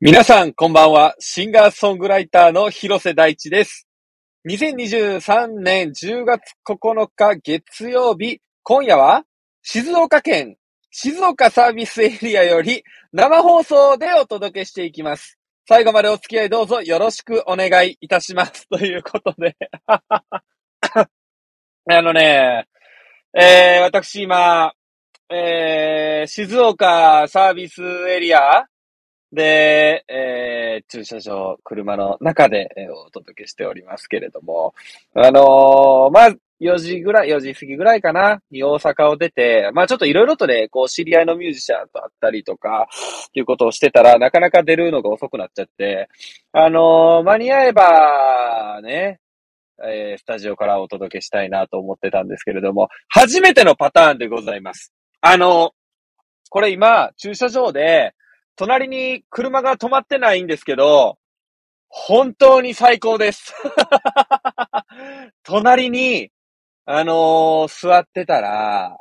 皆さん、こんばんは。シンガーソングライターの広瀬大地です。2023年10月9日月曜日、今夜は静岡県静岡サービスエリアより生放送でお届けしていきます。最後までお付き合いどうぞよろしくお願いいたします。ということで。あのね、えー、私今、えー、静岡サービスエリアで、えー、駐車場、車の中で、えーお届けしておりますけれども、あのーまあ、4時ぐらい、4時過ぎぐらいかな、に大阪を出て、まあちょっといろいろとね、こう知り合いのミュージシャンと会ったりとか、いうことをしてたら、なかなか出るのが遅くなっちゃって、あのー間に合えば、ね、えースタジオからお届けしたいなと思ってたんですけれども、初めてのパターンでございます。あのこれ今、駐車場で、隣に車が止まってないんですけど、本当に最高です。隣に、あのー座ってたら、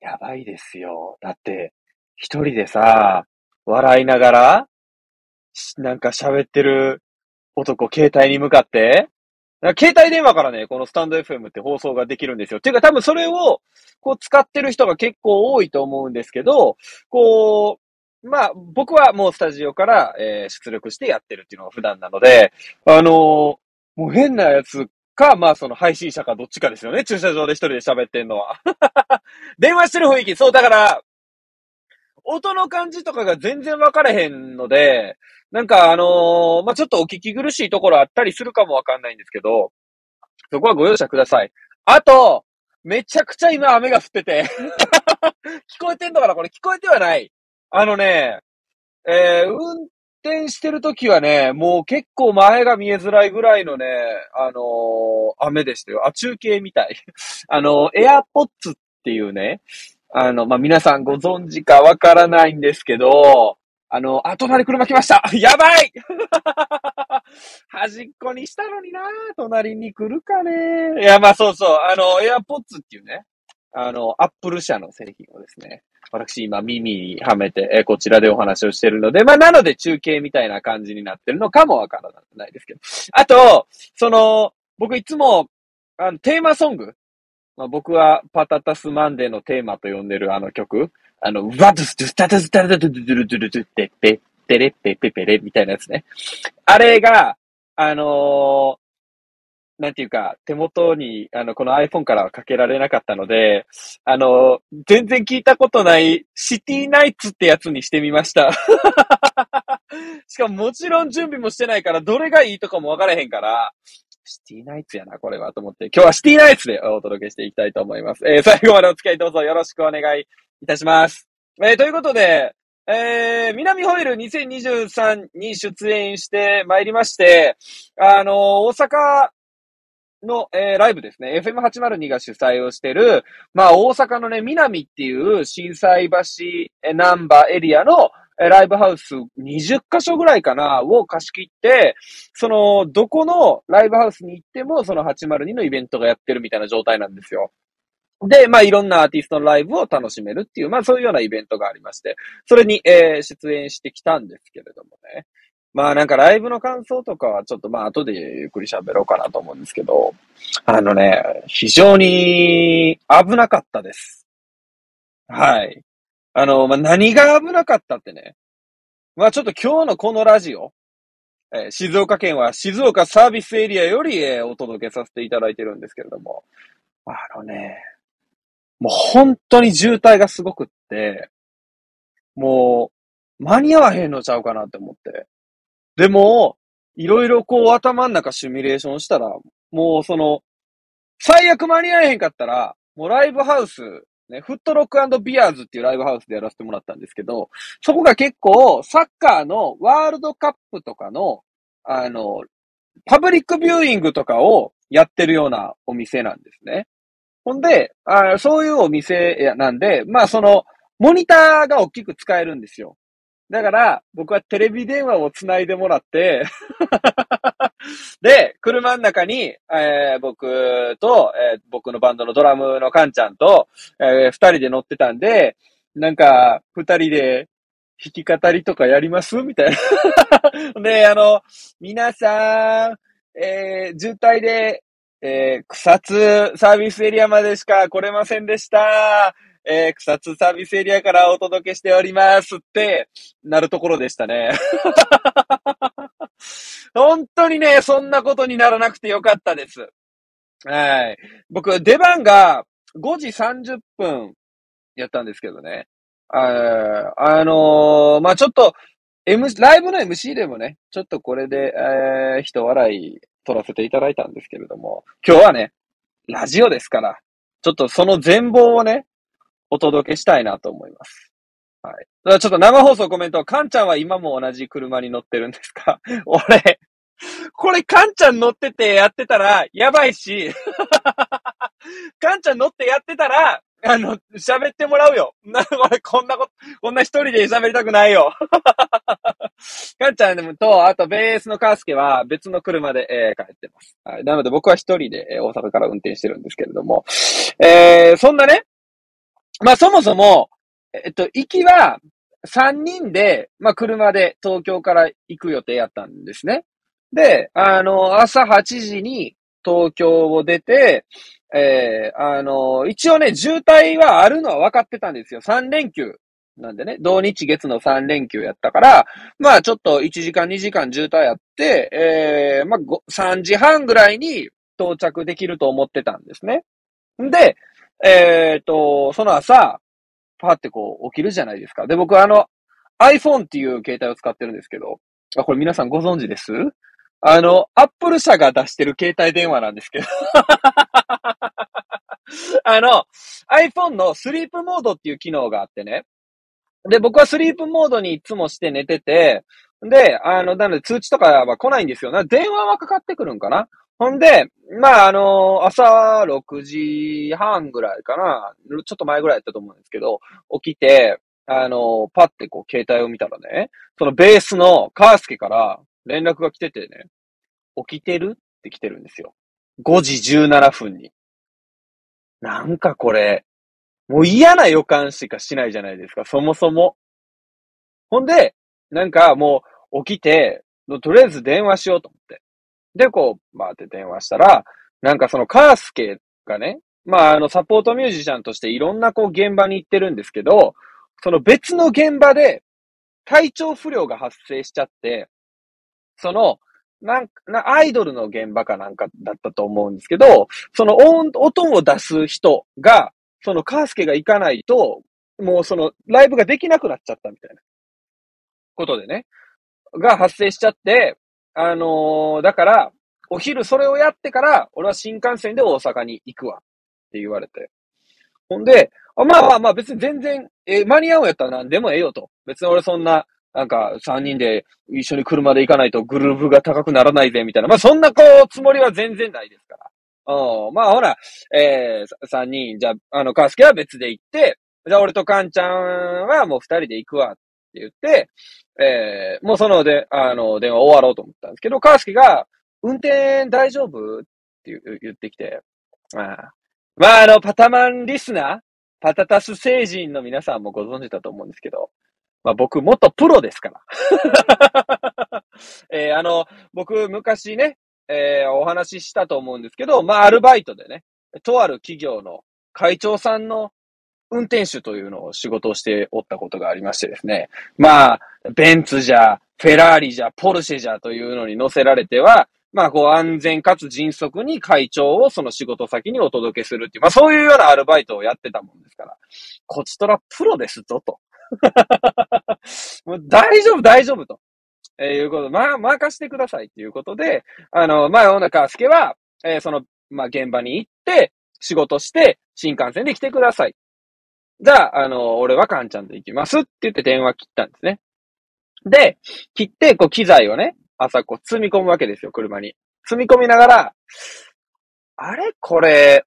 やばいですよ。だって、一人でさ、笑いながら、なんか喋ってる男、携帯に向かって、携帯電話からね、このスタンド FM って放送ができるんですよ。ていうか多分それを、こう使ってる人が結構多いと思うんですけど、こう、まあ、僕はもうスタジオから、えー出力してやってるっていうのが普段なので、あのーもう変なやつか、まあその配信者かどっちかですよね。駐車場で一人で喋ってんのは。電話してる雰囲気、そう、だから、音の感じとかが全然分かれへんので、なんかあのーまあちょっとお聞き苦しいところあったりするかもわかんないんですけど、そこはご容赦ください。あと、めちゃくちゃ今雨が降ってて、聞こえてんのかなこれ聞こえてはない。あのね、えー、運転してる時はね、もう結構前が見えづらいぐらいのね、あのー雨でしたよ。あ、中継みたい。あの、エアポッツっていうね、あの、まあ、皆さんご存知かわからないんですけど、あの、あ、隣車来ました。やばい！端っこにしたのにな隣に来るかねいや、まあそうそう、あの、エアポッツっていうね、あの、アップル社の製品をですね、私今耳にはめて、えこちらでお話をしてるので、まあなので中継みたいな感じになってるのかもわからないですけど。あと、その、僕いつも、あの、テーマソング、まあ、僕はパタタスマンデーのテーマと呼んでるあの曲、あの、ワドスドゥスタタスタタドゥドゥルドゥルドゥテッペッテレッペペペレみたいなやつね。あれが、あのなんていうか、手元に、あの、この iPhone からはかけられなかったので、あの全然聞いたことないシティナイツってやつにしてみました。しかももちろん準備もしてないから、どれがいいとかもわからへんから、シティナイツやな、これは、と思って。今日はシティナイツでお届けしていきたいと思います。えー 最後までお付き合いどうぞよろしくお願いいたします。えーということで、えー、南ホイール2023に出演してまいりまして、あのー大阪の、えーライブですね、FM802 が主催をしてる、まあ大阪のね、南っていう震災橋、ナンバーエリアの、ライブハウス20カ所ぐらいかな、を貸し切って、その、どこのライブハウスに行っても、その802のイベントがやってるみたいな状態なんですよ。で、まあ、いろんなアーティストのライブを楽しめるっていう、まあ、そういうようなイベントがありまして、それに、えー出演してきたんですけれどもね。まあ、なんかライブの感想とかは、ちょっとまあ、後でゆっくり喋ろうかなと思うんですけど、あのね、非常に危なかったです。はい。あの、まあ、何が危なかったってね。まあ、ちょっと今日のこのラジオ、えー静岡県は静岡サービスエリアより、えーお届けさせていただいてるんですけれども、あのね、もう本当に渋滞がすごくって、もう間に合わへんのちゃうかなって思って。でも、いろいろこう頭の中シミュレーションしたら、もうその、最悪間に合えへんかったら、もうライブハウス、ね、フットロックビアーズっていうライブハウスでやらせてもらったんですけど、そこが結構サッカーのワールドカップとかの、あの、パブリックビューイングとかをやってるようなお店なんですね。ほんで、あそういうお店なんで、まあその、モニターが大きく使えるんですよ。だから、僕はテレビ電話をつないでもらって、で、車の中に、えー僕と、えー僕のバンドのドラムのカンちゃんと、えー二人で乗ってたんで、なんか、二人で弾き語りとかやります？みたいな。で、あの、皆さん、えー、渋滞で、えー、草津サービスエリアまでしか来れませんでした。えー、草津サービスエリアからお届けしておりますって、なるところでしたね。本当にね、そんなことにならなくてよかったです。はい。僕、出番が5時30分やったんですけどね。ああのー、まあ、ちょっと、M、ライブの MC でもね、ちょっとこれで、えー、人笑い取らせていただいたんですけれども、今日はね、ラジオですから、ちょっとその全貌をね、お届けしたいなと思います。はい。ちょっと生放送コメント、カンちゃんは今も同じ車に乗ってるんですか？俺、これカンちゃん乗っててやってたら、やばいし、カンちゃん乗ってやってたら、あの、喋ってもらうよ。な、俺、こんなこと、こんな一人で喋りたくないよ。かんちゃんでもと、あと、ベースのカースケは別の車で、えー、帰ってます。はい。なので僕は一人で、えー、大阪から運転してるんですけれども、えー、そんなね、まあそもそも、えっと、行きは、三人で、まあ車で東京から行く予定やったんですね。で、あの、朝8時に東京を出て、えー、あの、一応ね、渋滞はあるのは分かってたんですよ。3連休なんでね、同日月の3連休やったから、まあちょっと1時間2時間渋滞やって、えー、まあ3時半ぐらいに到着できると思ってたんですね。で、えっ、ー、と、その朝、パーってこう起きるじゃないですか。で、僕あの iPhone っていう携帯を使ってるんですけど、あ、これ皆さんご存知です？あの、アップル社が出してる携帯電話なんですけど あの、iPhone のスリープモードっていう機能があってね。で、僕はスリープモードにいつもして寝てて、で、あの、なので通知とかは来ないんですよ。な電話はかかってくるんかな？ほんで、まあ、あの、朝6時半ぐらいかな、ちょっと前ぐらいやったと思うんですけど、起きて、あの、パッてこう携帯を見たらね、そのベースのカースケから連絡が来ててね、起きてるって来てるんですよ。5時17分に。なんかこれ、もう嫌な予感しかしないじゃないですか、そもそも。ほんで、なんかもう起きて、とりあえず電話しようと思って。で、こう、バーって電話したら、なんかそのカースケがね、まあ、あの、サポートミュージシャンとしていろんなこう現場に行ってるんですけど、その別の現場で体調不良が発生しちゃって、その、なんか、アイドルの現場かなんかだったと思うんですけど、その音、音を出す人が、そのカースケが行かないと、もうそのライブができなくなっちゃったみたいなことでね、が発生しちゃって、あのー、だから、お昼それをやってから、俺は新幹線で大阪に行くわって言われて。ほんで、あまあまあまあ別に全然、え間に合うんやったら何でもええよと。別に俺そんな、なんか、三人で一緒に車で行かないとグループが高くならないぜ、みたいな。まあ、そんなこう、つもりは全然ないですから。うん。まあ、ほら、えー、三人、じゃあ、あの、カースケは別で行って、じゃあ俺とカンちゃんはもう二人で行くわって言って、えー、もうそので、あの、電話終わろうと思ったんですけど、カースケが、運転大丈夫？って言ってきて、ああまあ、あの、パタマンリスナーパタタス星人の皆さんもご存知だと思うんですけど、まあ僕、元プロですから。えー、あの、僕、昔ね、えー、お話ししたと思うんですけど、まあ、アルバイトでね、とある企業の会長さんの運転手というのを仕事をしておったことがありましてですね。まあ、ベンツじゃ、フェラーリじゃ、ポルシェじゃというのに乗せられては、まあ、こう、安全かつ迅速に会長をその仕事先にお届けするっていう、まあ、そういうようなアルバイトをやってたもんですから、こちとらプロですぞ、と。もう大丈夫、大丈夫と。えー、いうことまあ、任してくださいっていうことで、あの、まあ、小中介は、えー、その、まあ、現場に行って、仕事して、新幹線で来てください。じゃあ、あの、俺はカンちゃんと行きますって言って電話切ったんですね。で、切って、こう、機材をね、朝こう、積み込むわけですよ、車に。積み込みながら、あれ？これ、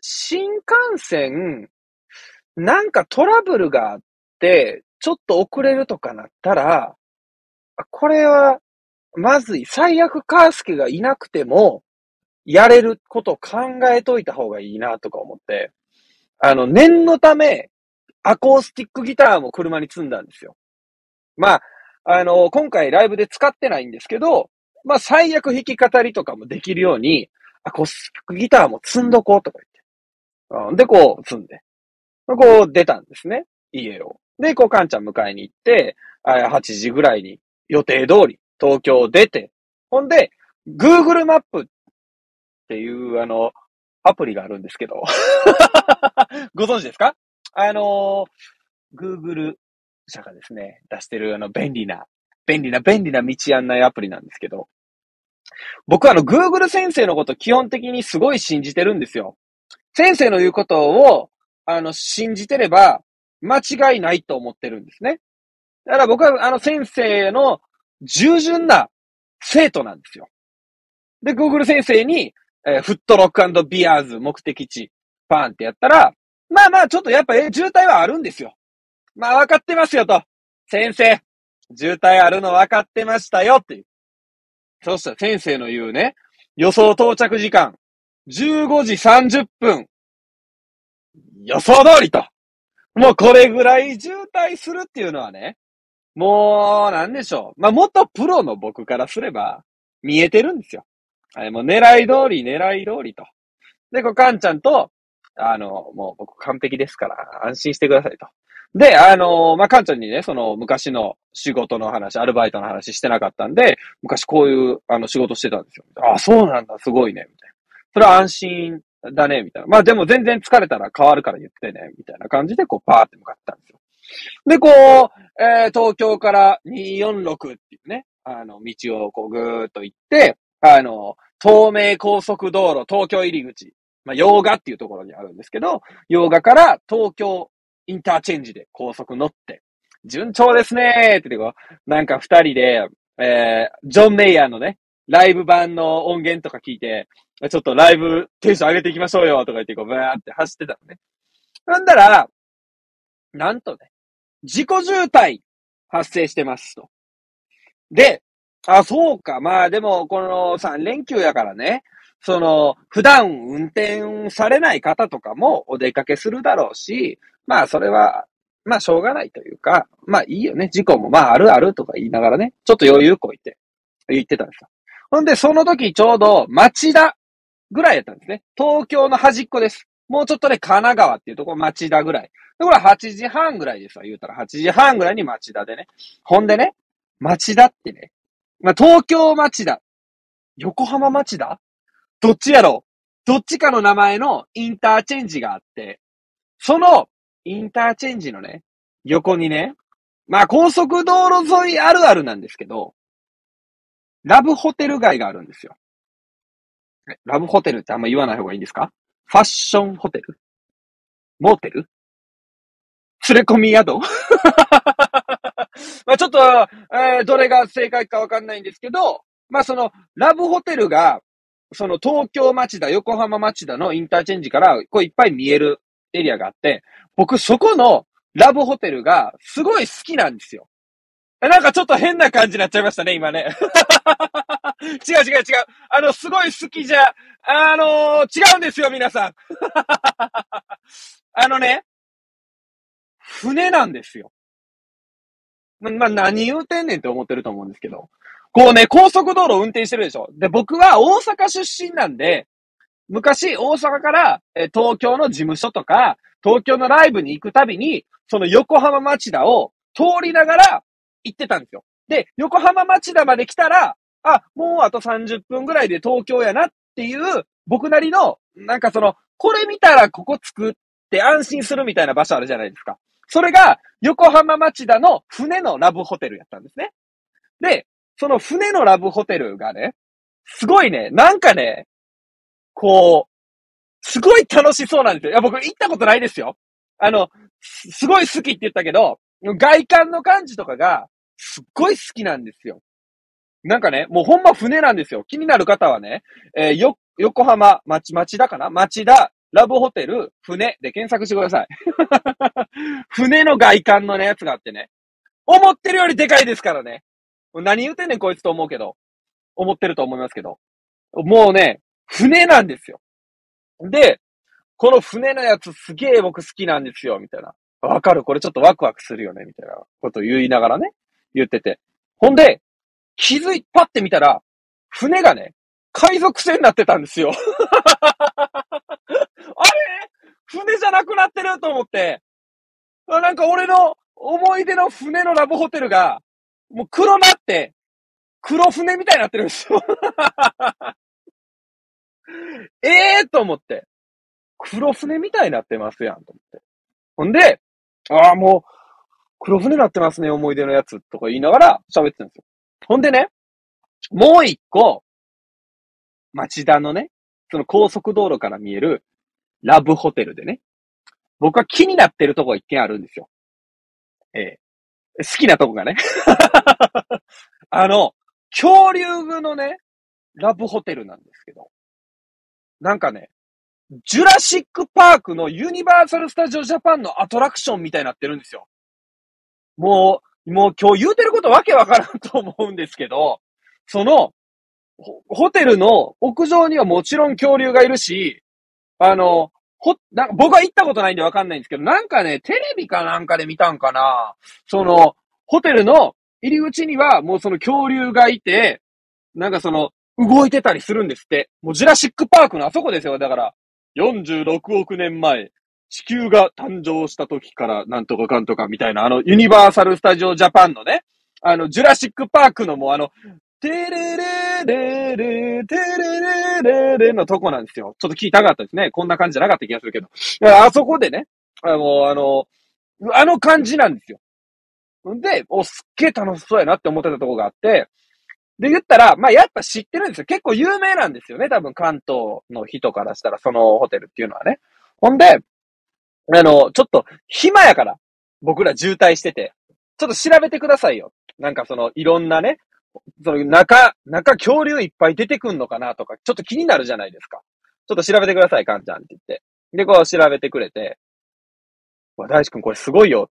新幹線、なんかトラブルがあって、ちょっと遅れるとかなったら、これは、まずい。最悪カースケがいなくても、やれることを考えといた方がいいなとか思って、あの、念のため、アコースティックギターも車に積んだんですよ。まあ、あの、今回ライブで使ってないんですけど、まあ、最悪弾き語りとかもできるように、アコースティックギターも積んどこうとか言って。うん、で、こう、積んで。こう出たんですね。家を。で、こう、カンちゃん迎えに行って、8時ぐらいに予定通り東京出て、ほんで、Google マップっていう、あの、アプリがあるんですけど。ご存知ですか？あの、Google 社がですね、出してるあの便利な、便利な、便利な道案内アプリなんですけど、僕はあの Google 先生のこと基本的にすごい信じてるんですよ。先生の言うことを、あの、信じてれば間違いないと思ってるんですね。だから僕はあの先生の従順な生徒なんですよ。で、Google 先生に、えー、フットロックビアーズ目的地、パーンってやったら、まあまあ、ちょっとやっぱ、え、渋滞はあるんですよ。まあ、分かってますよと。先生、渋滞あるの分かってましたよっていう。そしたら先生の言うね、予想到着時間、15時30分。予想通りと。もうこれぐらい渋滞するっていうのはね、もう、なんでしょう。まあ、元プロの僕からすれば、見えてるんですよ。はい、もう狙い通り、狙い通りと。で、こう、カンちゃんと、あの、もう僕完璧ですから、安心してくださいと。で、あの、まあ、カンちゃんにね、その昔の仕事の話、アルバイトの話してなかったんで、昔こういう、あの、仕事してたんですよ。あ、そうなんだ、すごいね、みたいな。それは安心だね、みたいな。まあ、でも全然疲れたら変わるから言ってね、みたいな感じで、こう、パーって向かったんですよ。で、こう、えー、東京から246っていうね、あの、道をこうぐーっと行って、あの、東名高速道路東京入り口、まあ、洋画っていうところにあるんですけど、洋画から東京インターチェンジで高速乗って、順調ですねーってこう、なんか二人で、えー、ジョン・メイヤーのね、ライブ版の音源とか聞いて、ちょっとライブテンション上げていきましょうよとか言って、こう、ブーって走ってたのね。なんだら、なんとね、自己渋滞発生してますと。で、あ、そうか。まあでも、この3連休やからね、その、普段運転されない方とかもお出かけするだろうし、まあそれは、まあしょうがないというか、まあいいよね。事故もまああるあるとか言いながらね、ちょっと余裕こいて言ってたんですよ。ほんで、その時ちょうど町田ぐらいやったんですね。東京の端っこです。もうちょっとね、神奈川っていうところ町田ぐらい。で、これ8時半ぐらいですわ、言うたら。8時半ぐらいに町田でね。ほんでね、町田ってね、まあ、東京町田、横浜町田どっちやろ？どっちかの名前のインターチェンジがあって、そのインターチェンジのね、横にね、まあ高速道路沿いあるあるなんですけど、ラブホテル街があるんですよ。ラブホテルってあんま言わない方がいいんですか？ファッションホテル？モーテル？連れ込み宿？まあちょっと、えー、どれが正解かわかんないんですけど、まあその、ラブホテルが、その東京町田、横浜町田のインターチェンジから、こういっぱい見えるエリアがあって、僕そこのラブホテルがすごい好きなんですよ。なんかちょっと変な感じになっちゃいましたね、今ね。違う違う違う。あの、すごい好きじゃ、あのー、違うんですよ、皆さん。あのね、船なんですよ。ま、あ、何言うてんねんって思ってると思うんですけど。こうね、高速道路運転してるでしょ。で、僕は大阪出身なんで、昔大阪から、東京の事務所とか、東京のライブに行くたびに、その横浜町田を通りながら行ってたんですよ。で、横浜町田まで来たら、あ、もうあと30分ぐらいで東京やなっていう、僕なりの、なんかその、これ見たらここ着くって安心するみたいな場所あるじゃないですか。それが、横浜町田の船のラブホテルやったんですね。で、その船のラブホテルがね、すごいね、なんかね、こう、すごい楽しそうなんですよ。いや、僕行ったことないですよ。あの、すごい好きって言ったけど、外観の感じとかが、すっごい好きなんですよ。なんかね、もうほんま船なんですよ。気になる方はね、えー、よ、横浜、町、町田かな？町田、ラブホテル、船で検索してください。船の外観のね、やつがあってね。思ってるよりでかいですからね。何言うてんねんこいつと思うけど。思ってると思いますけど。もうね、船なんですよ。で、この船のやつすげえ僕好きなんですよ、みたいな。わかる？これちょっとワクワクするよね、みたいなことを言いながらね。言ってて。ほんで、気づい、パって見たら、船がね、海賊船になってたんですよ。船じゃなくなってると思って、なんか俺の思い出の船のラブホテルが、もう黒なって、黒船みたいになってるんですよ。ええと思って。黒船みたいになってますやん、と思って。ほんで、ああ、もう、黒船になってますね、思い出のやつ、とか言いながら喋ってるんですよ。ほんでね、もう一個、町田のね、その高速道路から見えるラブホテルでね、僕は気になってるとこが一軒あるんですよ。ええ好きなとこがね。あの、恐竜のね、ラブホテルなんですけど、なんかね、ジュラシックパークのユニバーサルスタジオジャパンのアトラクションみたいになってるんですよ。もう、もう今日言うてることわけわからんと思うんですけど、その、ホテルの屋上にはもちろん恐竜がいるし、あの、ほ、なんか僕は行ったことないんでわかんないんですけど、なんかね、テレビかなんかで見たんかなその、ホテルの入り口にはもうその恐竜がいて、なんかその、動いてたりするんですって。もうジュラシックパークのあそこですよ。だから、46億年前、地球が誕生した時からなんとかかんとかみたいな、あの、ユニバーサル・スタジオ・ジャパンのね、あの、ジュラシック・パークのもうあの、テレレレレ、テレレレレのとこなんですよ。ちょっと聞きたかったですね。こんな感じじゃなかった気がするけど。あそこでね、あの、あの、あの感じなんですよ。んで、お、すっげえ楽しそうやなって思ってたとこがあって、で、言ったら、まあ、やっぱ知ってるんですよ。結構有名なんですよね。多分関東の人からしたら、そのホテルっていうのはね。ほんで、あの、ちょっと暇やから、僕ら渋滞してて、ちょっと調べてくださいよ。なんかその、いろんなね、その中、中恐竜いっぱい出てくんのかなとか、ちょっと気になるじゃないですか。ちょっと調べてください、かんちゃんって言って。で、こう調べてくれて、わ、大志くんこれすごいよ。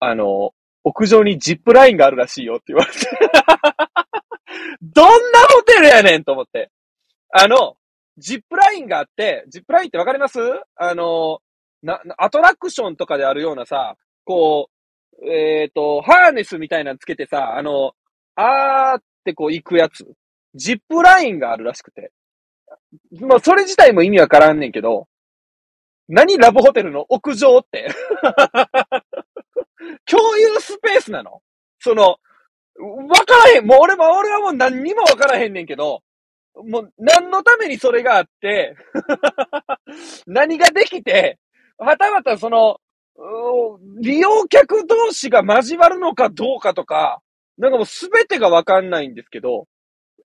あの、屋上にジップラインがあるらしいよって言われて どんなホテルやねんと思って。あの、ジップラインがあって、ジップラインってわかります？あの、な、アトラクションとかであるようなさ、こう、えっ、ー、と、ハーネスみたいなのつけてさ、あの、あーってこう行くやつ。ジップラインがあるらしくて。まあ、それ自体も意味わからんねんけど、何ラブホテルの屋上って 共有スペースなのその、わからへん。もう俺も、俺はもう何にもわからへんねんけど、もう何のためにそれがあって 何ができて、はたまたその、利用客同士が交わるのかどうかとか、なんかもうすべてがわかんないんですけど、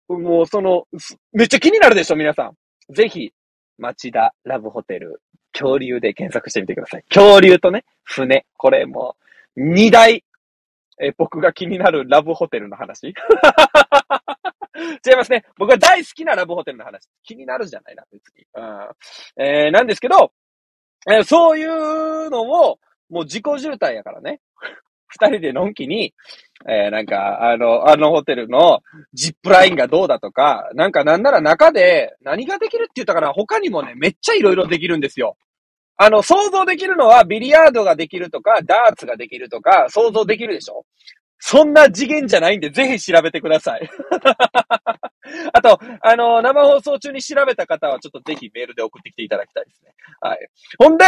もうその、めっちゃ気になるでしょ、皆さん。ぜひ、町田ラブホテル、恐竜で検索してみてください。恐竜とね、船。これもう、二大、え、僕が気になるラブホテルの話 違いますね。僕は大好きなラブホテルの話。気になるじゃないな、別に。うん、えー、なんですけど、えー、そういうのも、もう自己渋滞やからね。二人でのんきに、えー、なんか、あの、あのホテルのジップラインがどうだとか、なんかなんなら中で何ができるって言ったから他にもね、めっちゃいろいろできるんですよ。あの、想像できるのはビリヤードができるとか、ダーツができるとか、想像できるでしょ？そんな次元じゃないんで、ぜひ調べてください。あと、あの、生放送中に調べた方は、ちょっとぜひメールで送ってきていただきたいですね。はい。ほんで、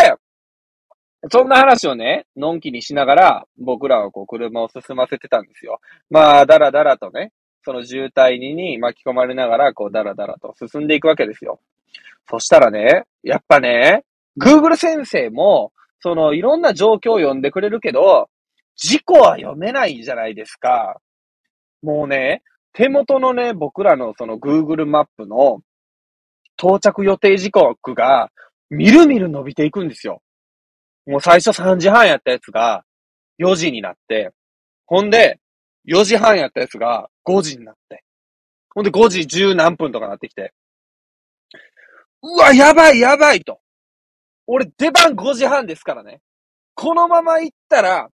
そんな話をね、のんきにしながら、僕らはこう車を進ませてたんですよ。まあ、だらだらとね、その渋滞に巻き込まれながら、こう、だらだらと進んでいくわけですよ。そしたらね、やっぱね、Google 先生も、その、いろんな状況を読んでくれるけど、事故は読めないじゃないですか。もうね、手元のね、僕らのその Google マップの到着予定時刻が、みるみる伸びていくんですよ。もう最初3時半やったやつが4時になって、ほんで、4時半やったやつが5時になって、ほんで5時10何分とかなってきて、うわ、やばいやばいと。俺出番5時半ですからね。このまま行ったら、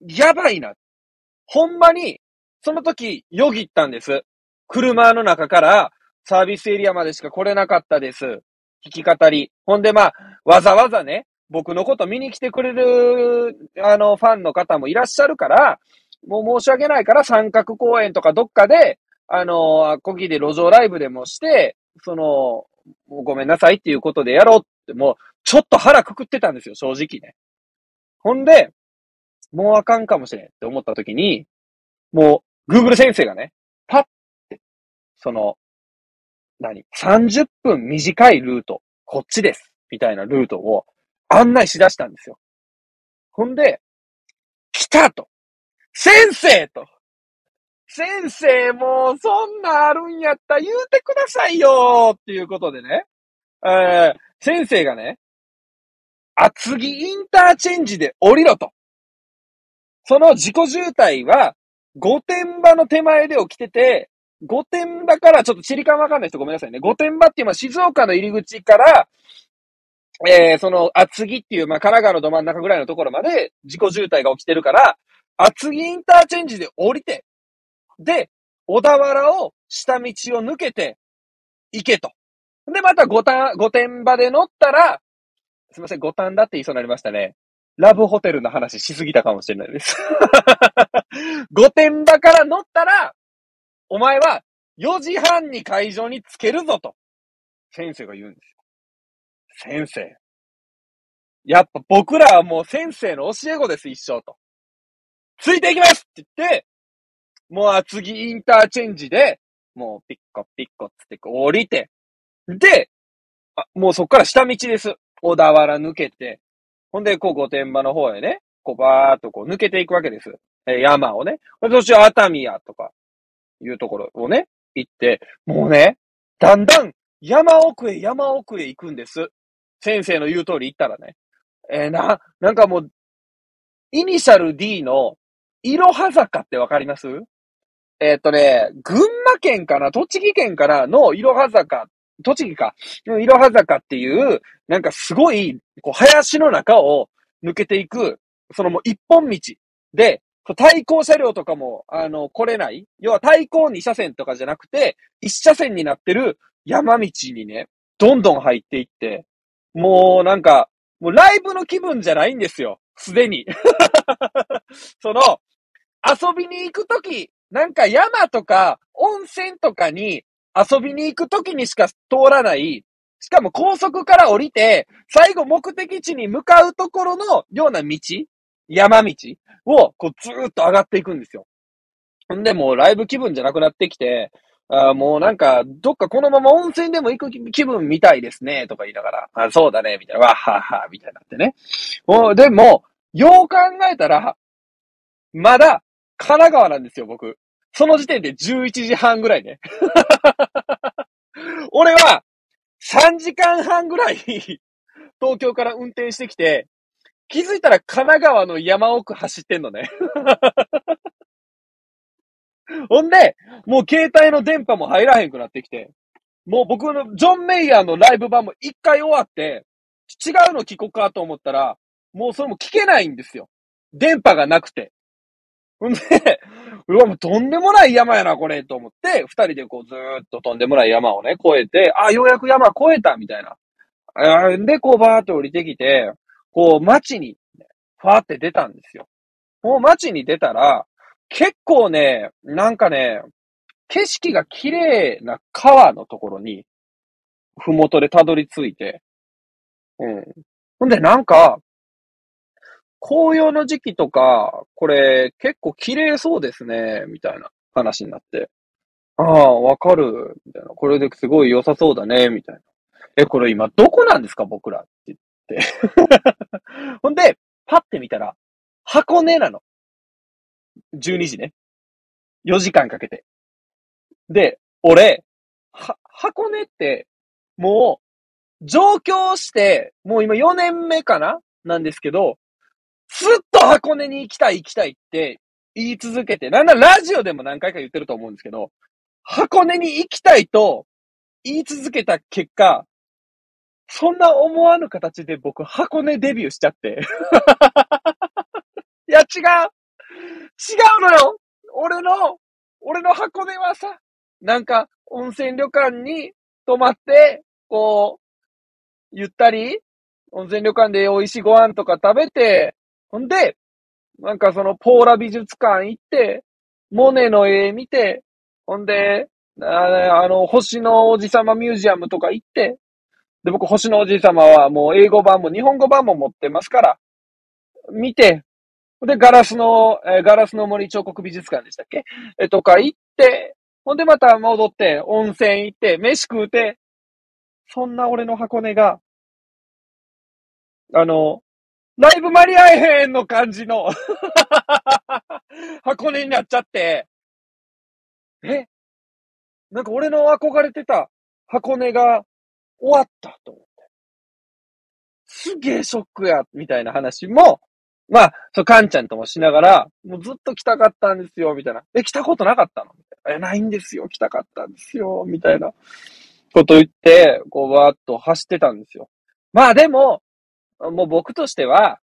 やばいな。ほんまに、その時、よぎったんです。車の中からサービスエリアまでしか来れなかったです。弾き語り。ほんでまあ、わざわざね、僕のこと見に来てくれる、あの、ファンの方もいらっしゃるから、もう申し訳ないから三角公園とかどっかで、あのー、コギで路上ライブでもして、その、ごめんなさいっていうことでやろうって、もう、ちょっと腹くくってたんですよ、正直ね。ほんで、もうあかんかもしれんって思った時に、もう、Google 先生がね、パッて、その、何 ?30 分短いルート、こっちです。みたいなルートを案内しだしたんですよ。ほんで、来たと。先生と。先生、もう、そんなあるんやったら言うてくださいよっていうことでね。えー、先生がね、厚木インターチェンジで降りろと。その自己渋滞は、御殿場の手前で起きてて、御殿場から、ちょっと地理感わかんない人ごめんなさいね。御殿場っていうのは静岡の入り口から、えー、その厚木っていう、まあ、神奈川のど真ん中ぐらいのところまで自己渋滞が起きてるから、厚木インターチェンジで降りて、で、小田原を下道を抜けて行けと。で、また五反、御殿場で乗ったら、すいません、五反だって言いそうになりましたね。ラブホテルの話しすぎたかもしれないです。御殿場から乗ったら、お前は4時半に会場につけるぞと、先生が言うんですよ。先生。やっぱ僕らはもう先生の教え子です、一生と。ついていきますって言って、もう次インターチェンジで、もうピッコピッコつって降りて、で、あ、もうそっから下道です。小田原抜けて。ほんで、こう、御殿場の方へね、こう、バーっとこう、抜けていくわけです。え、山をね。そして熱海やとか、いうところをね、行って、もうね、だんだん山奥へ山奥へ行くんです。先生の言う通り行ったらね。えー、な、なんかもう、イニシャル D の、いろは坂ってわかります？えー、っとね、群馬県かな？栃木県からのいろは坂、栃木か、いろは坂っていう、なんかすごい、こう、林の中を抜けていく、そのもう一本道。で、対向車両とかも、あの、来れない。要は対向2車線とかじゃなくて、1車線になってる山道にね、どんどん入っていって、もうなんか、もうライブの気分じゃないんですよ。すでに。その、遊びに行くとき、なんか山とか温泉とかに遊びに行くときにしか通らない、しかも高速から降りて、最後目的地に向かうところのような道山道を、こう、ずーっと上がっていくんですよ。んで、もうライブ気分じゃなくなってきて、あもうなんか、どっかこのまま温泉でも行く気分みたいですね、とか言いながら、あそうだね、みたいな、わはは、みたいになってね。もう、でも、よう考えたら、まだ、神奈川なんですよ、僕。その時点で11時半ぐらいね。俺は、3時間半ぐらい東京から運転してきて、気づいたら神奈川の山奥走ってんのね。ほんで、もう携帯の電波も入らへんくなってきて、もう僕のジョン・メイヤーのライブ版も一回終わって、違うの聞こうかと思ったら、もうそれも聞けないんですよ。電波がなくて。ほんで、うわ、もうとんでもない山やな、これ、と思って、二人でこうずーっととんでもない山をね、越えて、あ、ようやく山越えた、みたいな。で、こうバーっと降りてきて、こう、街に、ファーって出たんですよ。もう街に出たら、結構ね、なんかね、景色が綺麗な川のところに、ふもとでたどり着いて、うん。ほんで、なんか、紅葉の時期とか、これ結構綺麗そうですね、みたいな話になって。ああ、わかる、みたいな。これですごい良さそうだね、みたいな。え、これ今どこなんですか、僕ら？って言って。ほんで、パッて見たら、箱根なの。12時ね。4時間かけて。で、俺、は、箱根って、もう、上京して、もう今4年目かな？なんですけど、ずっと箱根に行きたい行きたいって言い続けて、なんならラジオでも何回か言ってると思うんですけど、箱根に行きたいと言い続けた結果、そんな思わぬ形で僕、箱根デビューしちゃって。いや、違う違うのよ。俺の、俺の箱根はさ、なんか、温泉旅館に泊まって、こう、ゆったり、温泉旅館で美味しいご飯とか食べて、ほんで、なんかそのポーラ美術館行って、モネの絵見て、ほんで、あの、星の王子様ミュージアムとか行って、で、僕、星の王子様はもう英語版も日本語版も持ってますから、見て、で、ガラスの、えーガラスの森彫刻美術館でしたっけ？えとか行って、ほんでまた戻って、温泉行って、飯食うて、そんな俺の箱根が、あの、ライブ間に合えへんの感じの 箱根になっちゃって、え？なんか俺の憧れてた箱根が終わったと思って。すげえショックや、みたいな話も、まあ、そう、カンちゃんともしながら、もうずっと来たかったんですよ、みたいな。え、来たことなかったの？え、ないんですよ、来たかったんですよ、みたいなこと言って、こう、わーっと走ってたんですよ。まあでも、もう僕としては、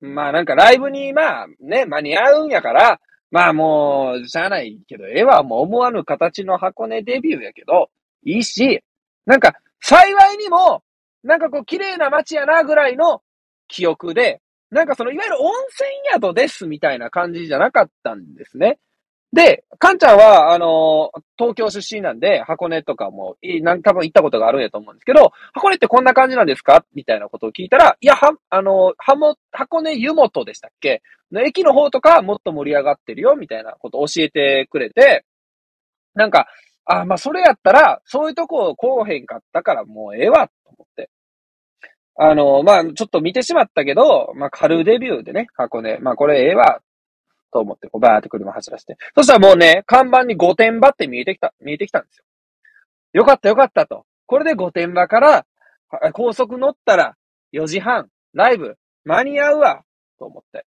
まあなんかライブにまあね、間に合うんやから、まあもう、しゃあないけど、絵はもう思わぬ形の箱根デビューやけど、いいし、なんか幸いにも、なんかこう綺麗な街やなぐらいの記憶で、なんかそのいわゆる温泉宿ですみたいな感じじゃなかったんですね。で、かんちゃんは、あのー東京出身なんで、箱根とかも、いなん多分行ったことがあるんやと思うんですけど、箱根ってこんな感じなんですかみたいなことを聞いたら、いや、は、あのーはも、箱根湯本でしたっけ？の駅の方とかもっと盛り上がってるよ、みたいなことを教えてくれて、なんか、あ、まあ、それやったら、そういうとこをこうへんかったからもうええわ、と思って。あのまあ、ちょっと見てしまったけど、まあ、軽デビューでね、箱根、まあ、これええわ、と思って、バーって車走らせて。そしたらもうね、看板に御殿場って見えてきた、見えてきたんですよ。よかったよかったと。これで御殿場から、高速乗ったら4時半、ライブ、間に合うわ、と思って。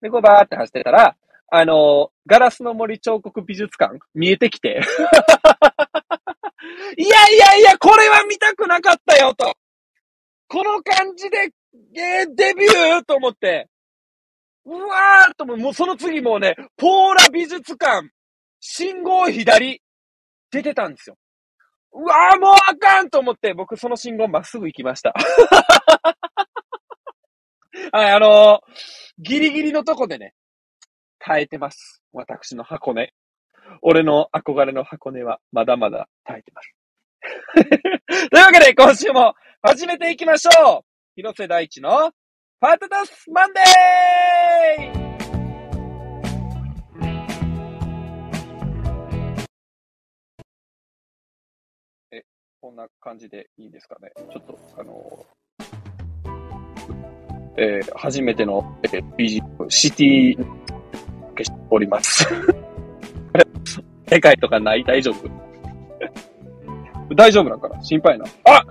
で、こうバーって走ってたら、あのガラスの森彫刻美術館見えてきて。いやいやいや、これは見たくなかったよ、と。この感じで、えーデビュー？と思って。うわーともう、もうその次もうね、ポーラ美術館、信号左、出てたんですよ。うわーもうあかんと思って、僕その信号まっすぐ行きました。はい、あのーギリギリのとこでね、耐えてます。私の箱根。俺の憧れの箱根はまだまだ耐えてます。というわけで、今週も始めていきましょう広瀬大地のパタタスマンデーえ、こんな感じでいいですかね？ちょっと、あのえー初めての、えー BGM、シティ、消しております。世界とかない？大丈夫？大丈夫なんかな？心配な。あ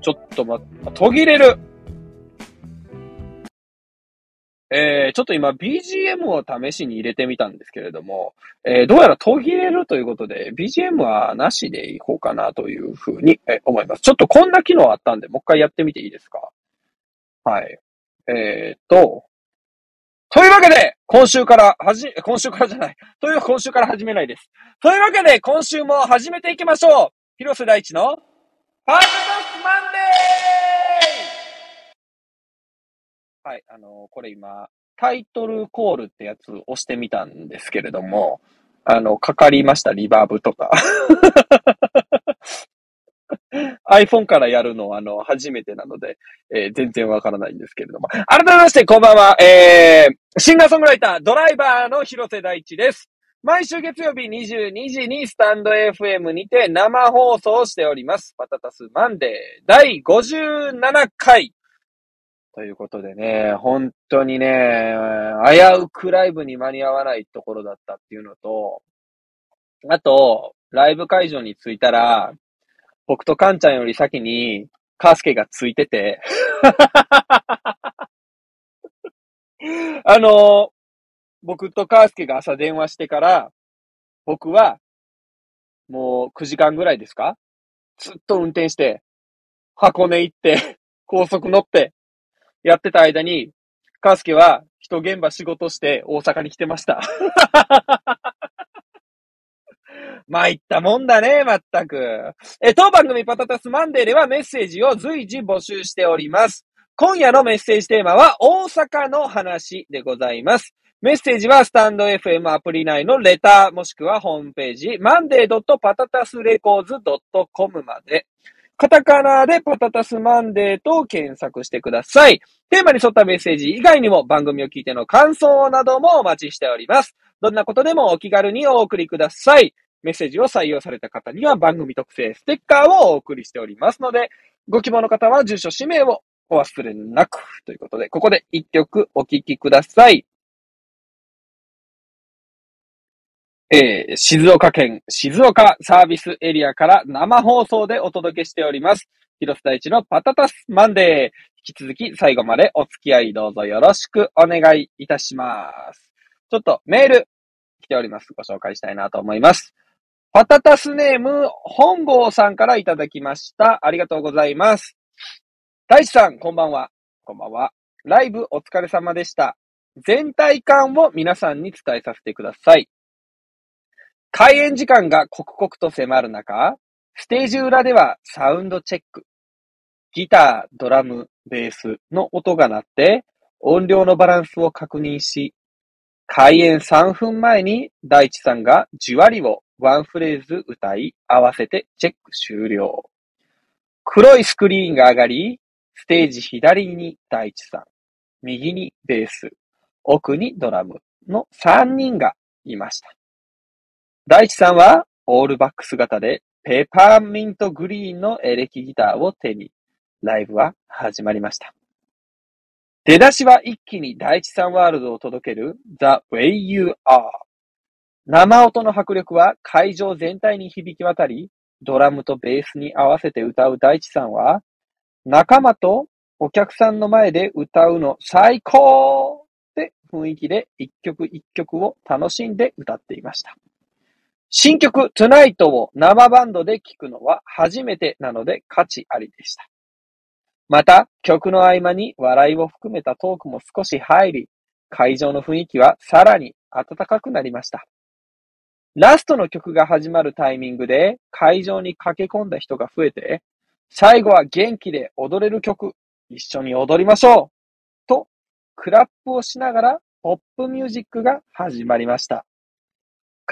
ちょっと待って、途切れるえー、ちょっと今 BGM を試しに入れてみたんですけれども、えー、どうやら途切れるということで、BGM はなしでいこうかなというふうに、えー思います。ちょっとこんな機能あったんで、もう一回やってみていいですか？はい。えー、っと、というわけで、今週からはじ、今週からじゃない。という、今週から始めないです。というわけで、今週も始めていきましょう広瀬大地の、パートマンデーはい、あのこれ今、タイトルコールってやつを押してみたんですけれども、あの、かかりました、リバーブとか。iPhone からやるのは、あの、初めてなので、えー全然わからないんですけれども。改めまして、こんばんは。えー、シンガーソングライター、ドライバーの広瀬大地です。毎週月曜日22時にスタンド FM にて生放送しております。パタタスマンデー第57回。ということでね、本当にね、危うくライブに間に合わないところだったっていうのと、あと、ライブ会場に着いたら、僕とカンちゃんより先に、カスケがついてて、あの、僕とカースケが朝電話してから、僕は、もう9時間ぐらいですか？ずっと運転して、箱根行って、高速乗って、やってた間に、カースケは人現場仕事して大阪に来てました。参ったもんだね、まったく。え、当番組パタタスマンデーではメッセージを随時募集しております。今夜のメッセージテーマは大阪の話でございます。メッセージはスタンド FM アプリ内のレターもしくはホームページ monday.patatasrecords.com まで。カタカナでパタタスマンデーと検索してください。テーマに沿ったメッセージ以外にも番組を聞いての感想などもお待ちしております。どんなことでもお気軽にお送りください。メッセージを採用された方には番組特製ステッカーをお送りしておりますので、ご希望の方は住所、氏名をお忘れなく。ということで、ここで一曲お聴きください。えー、静岡県静岡サービスエリアから生放送でお届けしております。広瀬大地のパタタスマンデー。引き続き最後までお付き合いどうぞよろしくお願いいたします。ちょっとメール来ております。ご紹介したいなと思います。パタタスネーム、本郷さんからいただきました。ありがとうございます。大地さん、こんばんは。こんばんは。ライブお疲れ様でした。全体感を皆さんに伝えさせてください。開演時間が刻々と迫る中、ステージ裏ではサウンドチェック。ギター、ドラム、ベースの音が鳴って、音量のバランスを確認し、開演3分前に大地さんがじわりをワンフレーズ歌い、合わせてチェック終了。黒いスクリーンが上がり、ステージ左に大地さん、右にベース、奥にドラムの3人がいました。大地さんはオールバック姿でペパーミントグリーンのエレキギターを手に、ライブは始まりました。出だしは一気に大地さんワールドを届ける The Way You Are。生音の迫力は会場全体に響き渡り、ドラムとベースに合わせて歌う大地さんは、仲間とお客さんの前で歌うの最高って雰囲気で一曲一曲を楽しんで歌っていました。新曲 Tonight を生バンドで聴くのは初めてなので価値ありでした。また、曲の合間に笑いを含めたトークも少し入り、会場の雰囲気はさらに暖かくなりました。ラストの曲が始まるタイミングで会場に駆け込んだ人が増えて、最後は元気で踊れる曲、一緒に踊りましょうと、クラップをしながらポップミュージックが始まりました。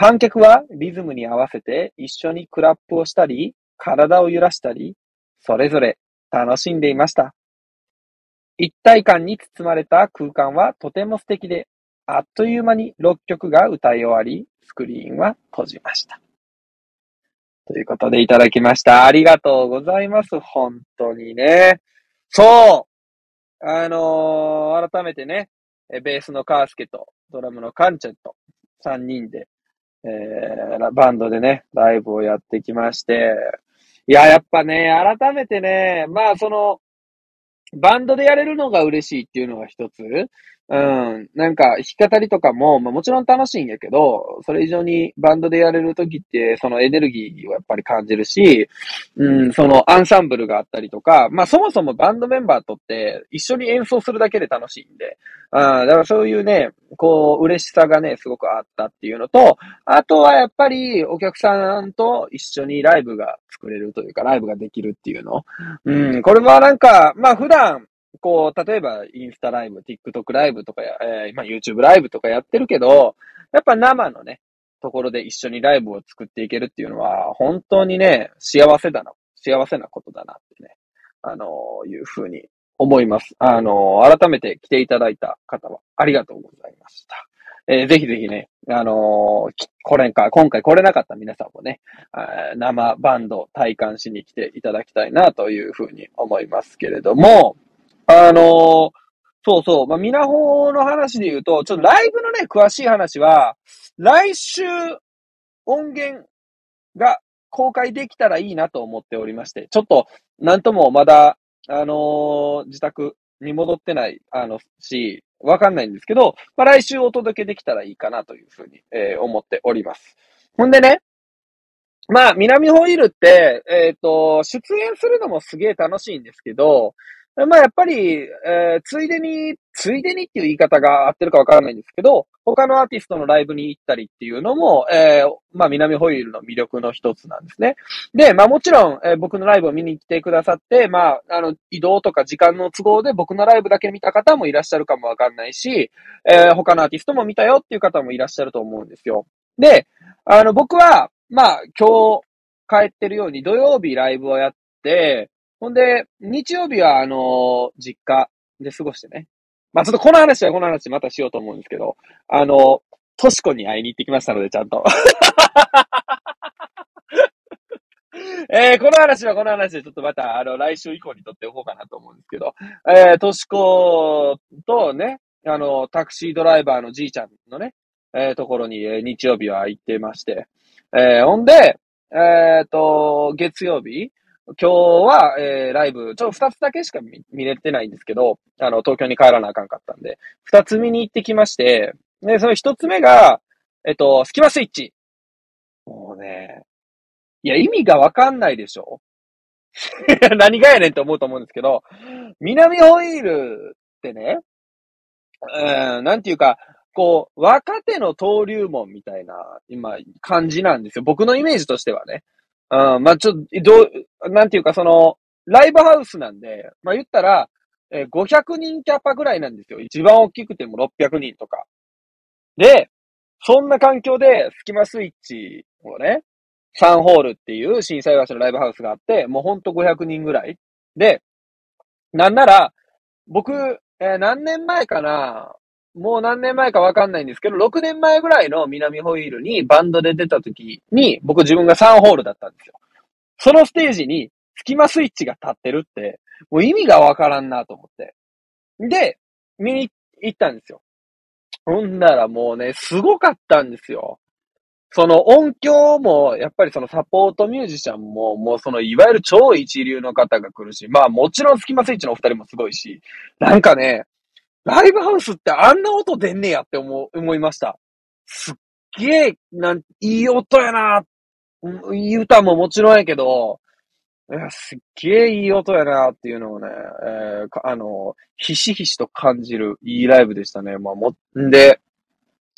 観客はリズムに合わせて一緒にクラップをしたり、体を揺らしたり、それぞれ楽しんでいました。一体感に包まれた空間はとても素敵で、あっという間に6曲が歌い終わり、スクリーンは閉じました。ということでいただきました。ありがとうございます。本当にね。そうあのー改めてね、ベースのカースケとドラムのカンチェット、3人で、えーバンドでね、ライブをやってきまして、いや、やっぱね、改めてね、まあその、バンドでやれるのが嬉しいっていうのが一つ。うん。なんか、弾き語りとかも、まあもちろん楽しいんやけど、それ以上にバンドでやれるときって、そのエネルギーをやっぱり感じるし、うん、そのアンサンブルがあったりとか、まあそもそもバンドメンバーとって一緒に演奏するだけで楽しいんで、あだからそういうね、こう、嬉しさがね、すごくあったっていうのと、あとはやっぱりお客さんと一緒にライブが作れるというか、ライブができるっていうの。うん、これはなんか、まあ普段、こう、例えばインスタライブ、TikTok ライブとかや、えー、まあ YouTube ライブとかやってるけど、やっぱ生のね、ところで一緒にライブを作っていけるっていうのは、本当にね、幸せだな、幸せなことだなってね、あのーいうふうに思います。あのー改めて来ていただいた方は、ありがとうございました。えーぜひぜひね、あのーこれか、今回来れなかった皆さんもね、生バンド体感しに来ていただきたいなというふうに思いますけれども、あのーそうそう、まあ、ミナホの話で言うと、ちょっとライブのね、詳しい話は、来週音源が公開できたらいいなと思っておりまして、ちょっと、なんともまだ、あのー自宅に戻ってない、あの、し、わかんないんですけど、まあ、来週お届けできたらいいかなというふうに、えー思っております。ほんでね、まあ、南ホイールって、えっ、と、出演するのもすげえ楽しいんですけど、まあやっぱり、えー、ついでに、ついでにっていう言い方が合ってるかわからないんですけど、他のアーティストのライブに行ったりっていうのも、えー、まあ南ホイールの魅力の一つなんですね。で、まあもちろん、えー、僕のライブを見に来てくださって、まあ、あの、移動とか時間の都合で僕のライブだけ見た方もいらっしゃるかもわかんないし、えー、他のアーティストも見たよっていう方もいらっしゃると思うんですよ。で、あの、僕は、まあ今日帰ってるように土曜日ライブをやって、ほんで、日曜日は、あの、実家で過ごしてね。まあ、ちょっとこの話はこの話またしようと思うんですけど、あの、としこに会いに行ってきましたので、ちゃんと。えー、この話はこの話でちょっとまた、あの、来週以降にとっておこうかなと思うんですけど、えー、としことね、あの、タクシードライバーのじいちゃんのね、えー、ところに、えー、日曜日は行ってまして、えー、ほんで、えっ、ー、と、月曜日今日は、えー、ライブ、ちょっと二つだけしか見見れてないんですけど、あの、東京に帰らなあかんかったんで、二つ見に行ってきまして、で、その一つ目が、えっと、スキマスイッチ。もうね、いや、意味がわかんないでしょ 何がやねんって思うと思うんですけど、南ホイールってね、うん、なんていうか、こう、若手の登竜門みたいな、今、感じなんですよ。僕のイメージとしてはね。まあ、ちょっと、どう、なんていうか、その、ライブハウスなんで、まあ、言ったら、えー、500人キャパぐらいなんですよ。一番大きくても600人とか。で、そんな環境で、スキマスイッチをね、サンホールっていう震災橋のライブハウスがあって、もうほんと500人ぐらい。で、なんなら、僕、えー、何年前かなもう何年前かわかんないんですけど、6年前ぐらいの南ホイールにバンドで出た時に、僕自分が3ホールだったんですよ。そのステージに、スキマスイッチが立ってるって、もう意味がわからんなと思って。で、見に行ったんですよ。ほんならもうね、すごかったんですよ。その音響も、やっぱりそのサポートミュージシャンも、もうそのいわゆる超一流の方が来るし、まあもちろんスキマスイッチのお二人もすごいし、なんかね、ライブハウスってあんな音出んねやって思、思いました。すっげえ、なん、いい音やな。いい歌ももちろんやけど、すっげえいい音やなっていうのをね、えー、あの、ひしひしと感じるいいライブでしたね。まあ、も、んで、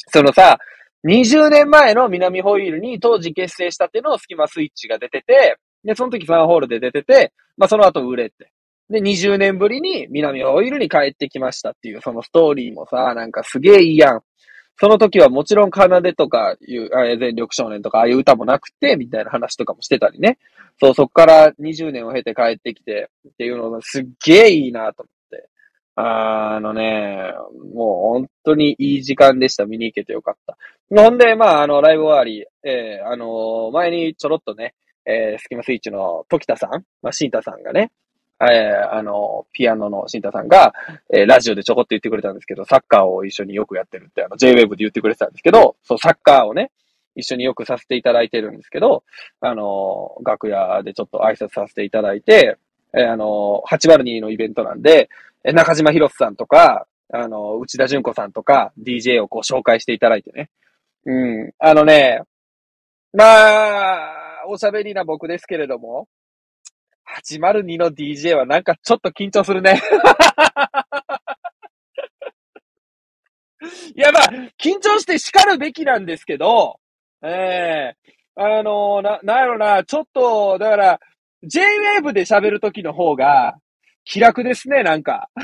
そのさ、20年前の南ホイールに当時結成したっていうのをスキマスイッチが出てて、で、その時ファンホールで出てて、まあその後売れて。で、20年ぶりに南オイルに帰ってきましたっていう、そのストーリーもさ、なんかすげえいいやん。その時はもちろん奏でとかいう、全力少年とかああいう歌もなくて、みたいな話とかもしてたりね。そう、そっから20年を経て帰ってきてっていうのがすっげえいいなと思って。あのね、もう本当にいい時間でした。見に行けてよかった。ほんで、まあ、あの、ライブ終わり、えー、あのー、前にちょろっとね、えー、スキマスイッチの時田さん、まあ、シンタさんがね、えー、あの、ピアノの新太さんが、えー、ラジオでちょこっと言ってくれたんですけど、サッカーを一緒によくやってるって、あの、J-Wave で言ってくれてたんですけど、そう、サッカーをね、一緒によくさせていただいてるんですけど、あの、楽屋でちょっと挨拶させていただいて、えー、あの、802のイベントなんで、え中島博さんとか、あの、内田純子さんとか、DJ をこう紹介していただいてね。うん。あのね、まあ、おしゃべりな僕ですけれども、802の DJ はなんかちょっと緊張するね。いや、まあ、緊張して叱るべきなんですけど、ええー、あのー、な、なんやろな、ちょっと、だから、J-Wave で喋るときの方が、気楽ですね、なんか。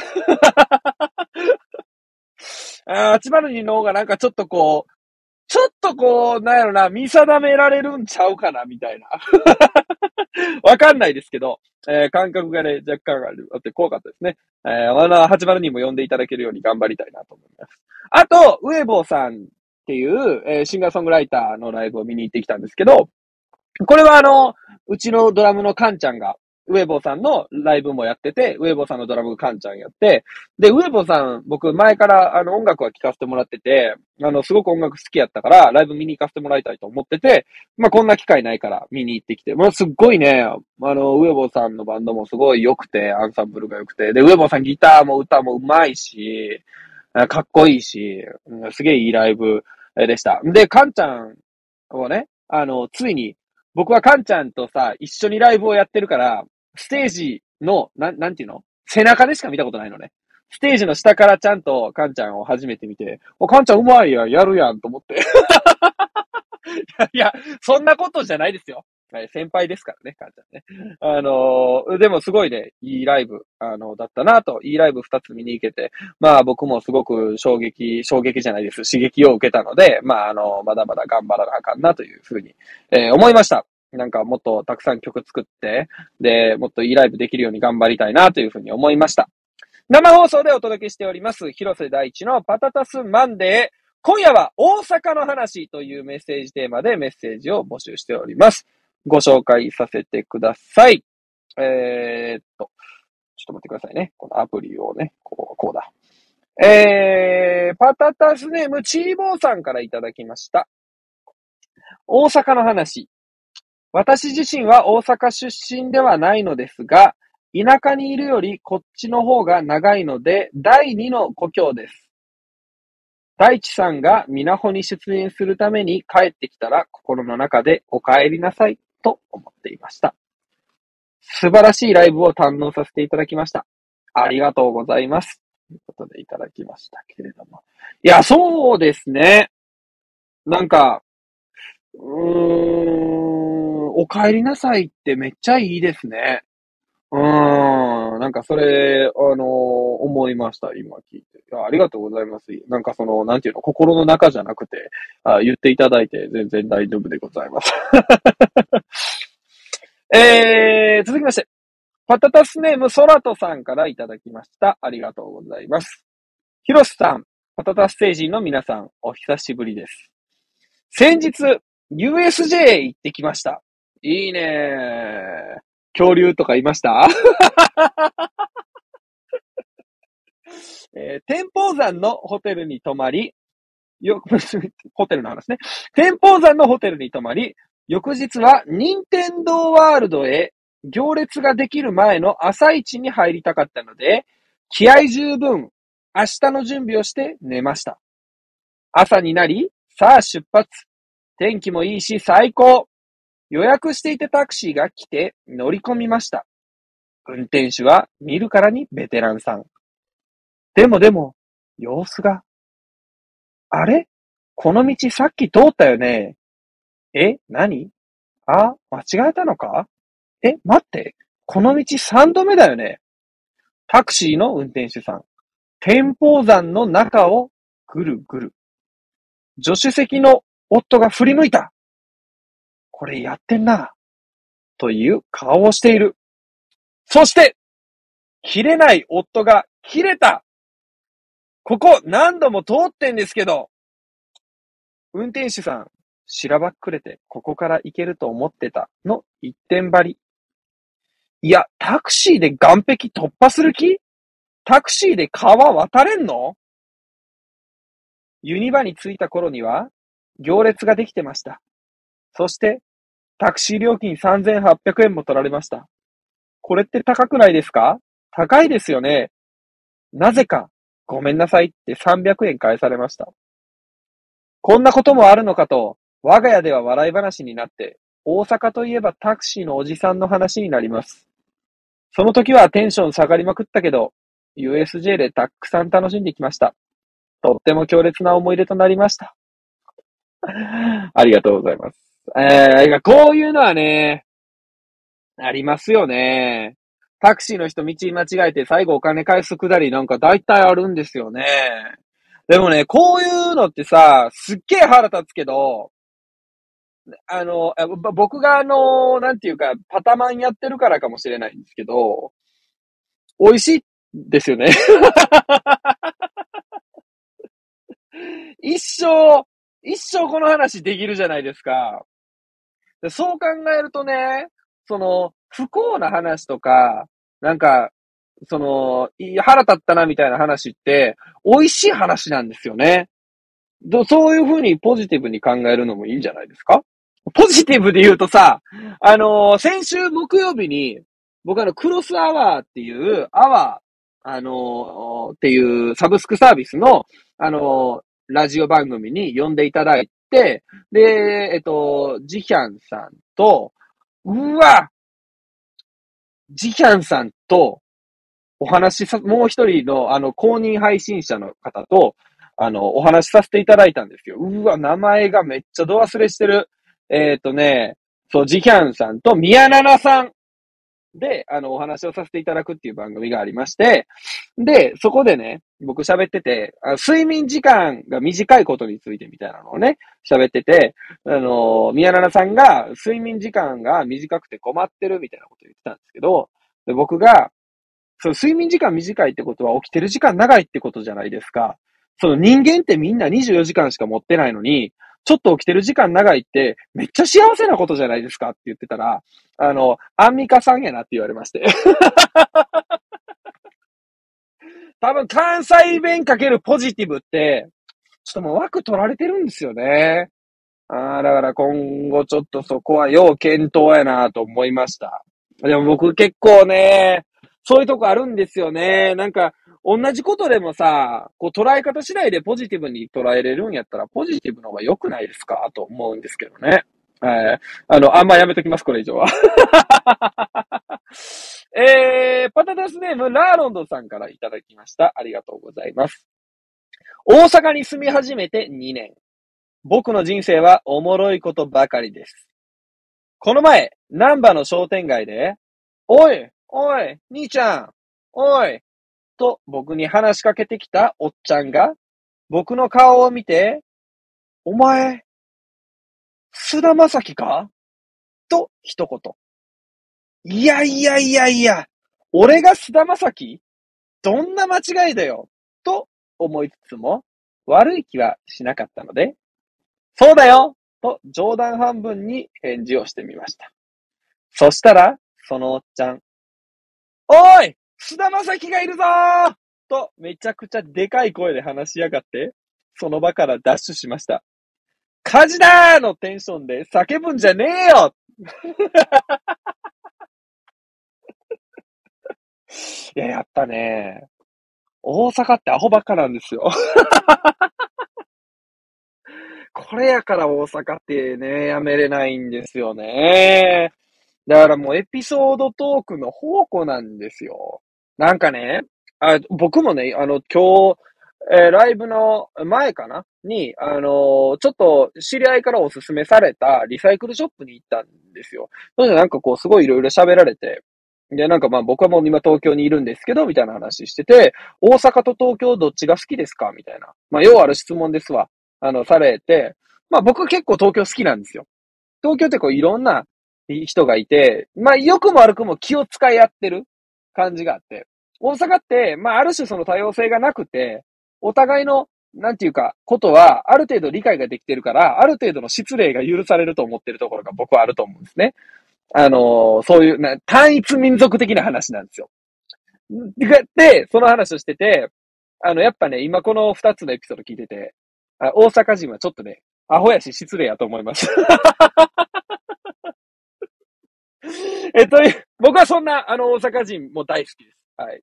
あ802の方がなんかちょっとこう、ちょっとこう、なんやろな、見定められるんちゃうかな、みたいな。わかんないですけど、えー、感覚がね、若干ある、あって怖かったですね。えー、あの、802も呼んでいただけるように頑張りたいなと思います。あと、ウェボーさんっていう、えー、シンガーソングライターのライブを見に行ってきたんですけど、これはあの、うちのドラムのカンちゃんが、ウェボーさんのライブもやってて、ウェボーさんのドラムカンちゃんやって、で、ウェボーさん、僕前からあの音楽は聴かせてもらってて、あの、すごく音楽好きやったから、ライブ見に行かせてもらいたいと思ってて、まあ、こんな機会ないから見に行ってきて、まあ、すっごいね、あの、ウェボーさんのバンドもすごい良くて、アンサンブルが良くて、で、ウェボーさんギターも歌も上手いし、かっこいいし、すげえいいライブでした。で、カンちゃんをね、あの、ついに、僕はカンちゃんとさ、一緒にライブをやってるから、ステージの、なん、なんていうの？背中でしか見たことないのね。ステージの下からちゃんとカンちゃんを初めて見て、お、カンちゃんうまいや、やるやんと思って。いや、そんなことじゃないですよ。はい、先輩ですからね、カンちゃんね。あのー、でもすごいね、いいライブ、あの、だったなと、いいライブ二つ見に行けて、まあ僕もすごく衝撃、衝撃じゃないです、刺激を受けたので、まああの、まだまだ頑張らなあかんなというふうに、え、思いました。なんかもっとたくさん曲作って、で、もっといいライブできるように頑張りたいなというふうに思いました。生放送でお届けしております、広瀬大地のパタタスマンデー。今夜は大阪の話というメッセージテーマでメッセージを募集しております。ご紹介させてください。えー、っと、ちょっと待ってくださいね。このアプリをね、こう、こうだ。えー、パタタスネームチーボーさんからいただきました。大阪の話。私自身は大阪出身ではないのですが、田舎にいるよりこっちの方が長いので、第二の故郷です。大地さんが稲穂に出演するために帰ってきたら心の中でお帰りなさいと思っていました。素晴らしいライブを堪能させていただきました。ありがとうございます。ということでいただきましたけれども。いや、そうですね。なんか、うーん、お帰りなさいってめっちゃいいですね。うーん、なんかそれ、あのー、思いました、今聞いて。いや、ありがとうございます。なんかその、なんていうの、心の中じゃなくて、あ言っていただいて全然大丈夫でございます。えー、続きまして、パタタスネームソラトさんからいただきました。ありがとうございます。ヒロスさん、パタタス星人の皆さん、お久しぶりです。先日、USJ へ行ってきました。いいね恐竜とかいました？えー、天保山のホテルに泊まり、よ、ホテルの話ね。天保山のホテルに泊まり、翌日は任天堂ワールドへ行列ができる前の朝一に入りたかったので、気合十分、明日の準備をして寝ました。朝になり、さあ出発。天気もいいし最高。予約していたタクシーが来て乗り込みました。運転手は見るからにベテランさん。でもでも、様子が。あれ？この道さっき通ったよね？え？何？あ、間違えたのか？え、待って。この道三度目だよね？タクシーの運転手さん。天保山の中をぐるぐる。助手席の夫が振り向いた。これやってんな。という顔をしている。そして、切れない夫が切れた。ここ何度も通ってんですけど。運転手さん、しらばっくれて、ここから行けると思ってたの一点張り。いや、タクシーで岸壁突破する気？タクシーで川渡れんの？ユニバに着いた頃には、行列ができてました。そして、タクシー料金3800円も取られました。これって高くないですか？高いですよね。なぜか、ごめんなさいって300円返されました。こんなこともあるのかと、我が家では笑い話になって、大阪といえばタクシーのおじさんの話になります。その時はテンション下がりまくったけど、USJ でたくさん楽しんできました。とっても強烈な思い出となりました。ありがとうございます。えー、こういうのはね、ありますよね。タクシーの人道間違えて最後お金返すくだりなんか大体あるんですよね。でもね、こういうのってさ、すっげえ腹立つけど、あの、僕があの、なんていうか、パタマンやってるからかもしれないんですけど、美味しいですよね。一生、一生この話できるじゃないですか。でそう考えるとね、その、不幸な話とか、なんか、その、腹立ったなみたいな話って、美味しい話なんですよね。そういうふうにポジティブに考えるのもいいんじゃないですか？ポジティブで言うとさ、あのー、先週木曜日に、僕あの、クロスアワーっていう、アワー、あのー、っていうサブスクサービスの、あのー、ラジオ番組に呼んでいただい、で、えっと、ジヒャンさんと、うわジヒャンさんと、お話しさ、もう一人の、あの、公認配信者の方と、あの、お話しさせていただいたんですよ。うわ、名前がめっちゃド忘れしてる。えっ、ー、とね、そう、ジキャンさんと宮奈々さんで、あの、お話をさせていただくっていう番組がありまして、で、そこでね、僕喋ってて、睡眠時間が短いことについてみたいなのをね、喋ってて、あの、宮奈々さんが睡眠時間が短くて困ってるみたいなことを言ってたんですけど、で僕が、その睡眠時間短いってことは起きてる時間長いってことじゃないですか。その人間ってみんな24時間しか持ってないのに、ちょっと起きてる時間長いって、めっちゃ幸せなことじゃないですかって言ってたら、あの、アンミカさんやなって言われまして。多分関西弁かけるポジティブって、ちょっともう枠取られてるんですよね。ああ、だから今後ちょっとそこは要検討やなと思いました。でも僕結構ね、そういうとこあるんですよね。なんか、同じことでもさ、こう捉え方次第でポジティブに捉えれるんやったら、ポジティブの方が良くないですか？と思うんですけどね。はい。あの、あんまやめときます、これ以上は。えー、パタタスネーム、ラーロンドさんからいただきました。ありがとうございます。大阪に住み始めて2年。僕の人生はおもろいことばかりです。この前、南波の商店街で、おい、おい、兄ちゃん、おい、と僕に話しかけてきたおっちゃんが、僕の顔を見て、お前、菅田正樹か？と一言。いやいやいやいや、俺が菅田正樹どんな間違いだよ？と思いつつも、悪い気はしなかったので、そうだよ！と冗談半分に返事をしてみました。そしたら、そのおっちゃん、おい！菅田正樹がいるぞ！と、めちゃくちゃでかい声で話しやがって、その場からダッシュしました。火事だー！のテンションで叫ぶんじゃねえよ！いや、やっぱね、大阪ってアホばっかなんですよ。これやから大阪ってね、やめれないんですよね。だからもうエピソードトークの宝庫なんですよ。なんかね、あ僕もね、あの、今日、えー、ライブの前かな？に、あのー、ちょっと知り合いからおすすめされたリサイクルショップに行ったんですよ。それでなんかこう、すごいいろいろ喋られて、で、なんかまあ僕はもう今東京にいるんですけど、みたいな話してて、大阪と東京どっちが好きですか？みたいな。まあ、要ある質問ですわ。あの、されて、まあ僕結構東京好きなんですよ。東京ってこういろんな人がいて、まあ良くも悪くも気を使い合ってる感じがあって、大阪って、まあある種その多様性がなくて、お互いの、なんていうか、ことは、ある程度理解ができてるから、ある程度の失礼が許されると思ってるところが僕はあると思うんですね。あの、そういうな、単一民族的な話なんですよ。で、その話をしてて、あの、やっぱね、今この二つのエピソード聞いてて、あ大阪人はちょっとね、アホやし失礼やと思います。え、という、僕はそんな、あの、大阪人も大好きです。はい。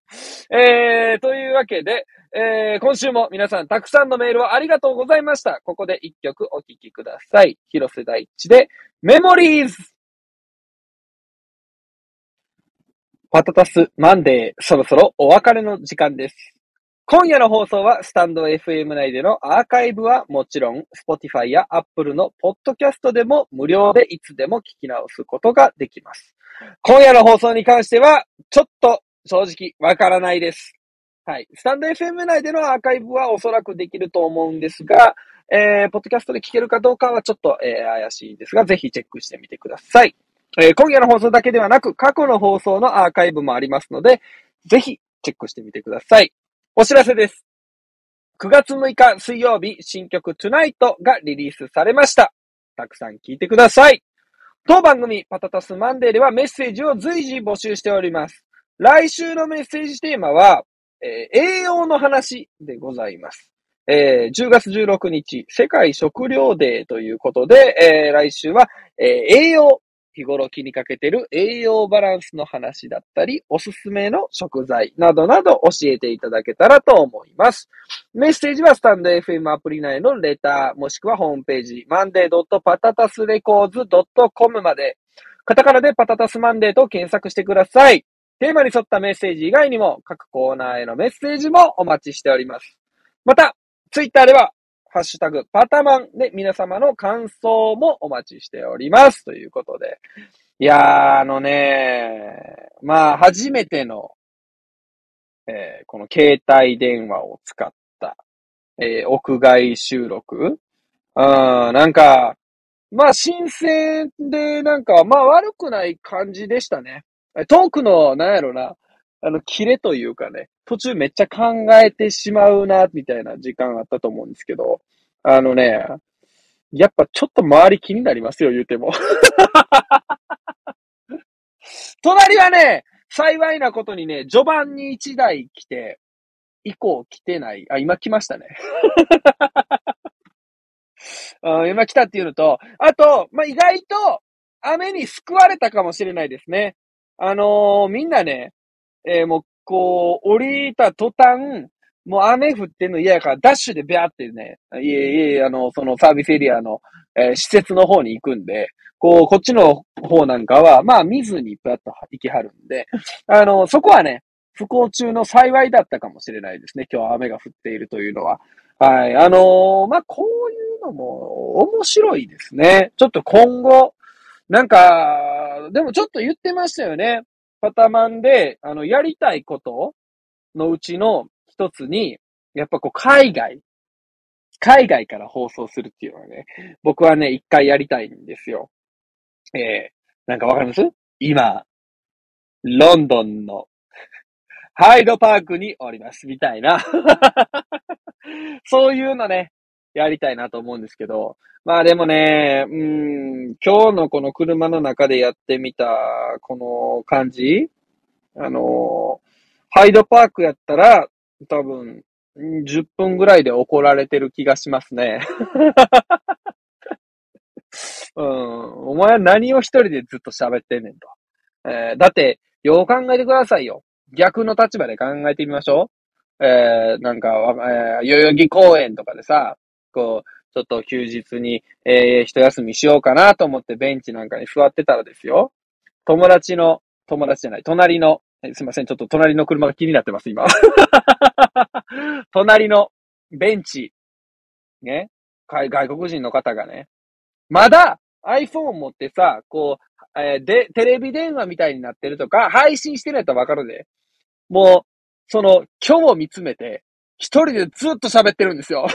えー、というわけで、えー、今週も皆さんたくさんのメールをありがとうございました。ここで一曲お聴きください。広瀬大地で、メモリーズパタタスマンデー、そろそろお別れの時間です。今夜の放送はスタンド FM 内でのアーカイブはもちろん、Spotify や Apple のポッドキャストでも無料でいつでも聞き直すことができます。今夜の放送に関しては、ちょっと正直わからないです。はい。スタンド FM 内でのアーカイブはおそらくできると思うんですが、えー、ポッドキャストで聞けるかどうかはちょっと、えー、怪しいんですが、ぜひチェックしてみてください。えー、今夜の放送だけではなく、過去の放送のアーカイブもありますので、ぜひチェックしてみてください。お知らせです。9月6日水曜日、新曲 Tonight がリリースされました。たくさん聞いてください。当番組パタタスマンデーではメッセージを随時募集しております。来週のメッセージテーマは、えー、栄養の話でございます。えー、10月16日、世界食糧デーということで、えー、来週は、えー、栄養日頃気にかけてる栄養バランスの話だったり、おすすめの食材などなど教えていただけたらと思います。メッセージはスタンド FM アプリ内のレター、もしくはホームページ、monday.patatasrecords.com まで、カタカナでパタタスマンデーと検索してください。テーマに沿ったメッセージ以外にも、各コーナーへのメッセージもお待ちしております。また、ツイッターでは、ハッシュタグ、パタマンで皆様の感想もお待ちしております。ということで。いやー、あのねまあ、初めての、えー、この携帯電話を使った、えー、屋外収録うん、なんか、まあ、新鮮で、なんか、まあ、悪くない感じでしたね。トークの、なんやろな、あの、キレというかね、途中めっちゃ考えてしまうな、みたいな時間あったと思うんですけど、あのね、やっぱちょっと周り気になりますよ、言うても。隣はね、幸いなことにね、序盤に1台来て、以降来てない。あ、今来ましたね。今来たっていうのと、あと、まあ、意外と雨に救われたかもしれないですね。あのー、みんなね、えー、もう、こう、降りた途端、もう雨降ってんの嫌やから、ダッシュでビャーってね、いえいえ、あの、そのサービスエリアの、えー、施設の方に行くんで、こう、こっちの方なんかは、まあ見ずにビャッと行きはるんで、あの、そこはね、不幸中の幸いだったかもしれないですね。今日雨が降っているというのは。はい。あのー、まあ、こういうのも面白いですね。ちょっと今後、なんか、でもちょっと言ってましたよね。パタマンで、あの、やりたいことのうちの一つに、やっぱこう、海外、海外から放送するっていうのはね、僕はね、一回やりたいんですよ。ええー、なんかわかります？今、ロンドンのハイドパークにおります、みたいな そういうのね、やりたいなと思うんですけど、まあでもね、うん、今日のこの車の中でやってみた、この感じあの、ハイドパークやったら、多分、10分ぐらいで怒られてる気がしますね。うん、お前は何を一人でずっと喋ってんねんと。えー、だって、よう考えてくださいよ。逆の立場で考えてみましょう。えー、なんか、えー、代々木公園とかでさ、こう、ちょっと休日に、えー、一休みしようかなと思ってベンチなんかに座ってたらですよ。友達の、友達じゃない、隣の、すいません、ちょっと隣の車が気になってます、今。隣のベンチ、ね、外国人の方がね、まだ iPhone 持ってさ、こう、えー、で、テレビ電話みたいになってるとか、配信してるやったらわかるで。もう、その、今日を見つめて、一人でずっと喋ってるんですよ。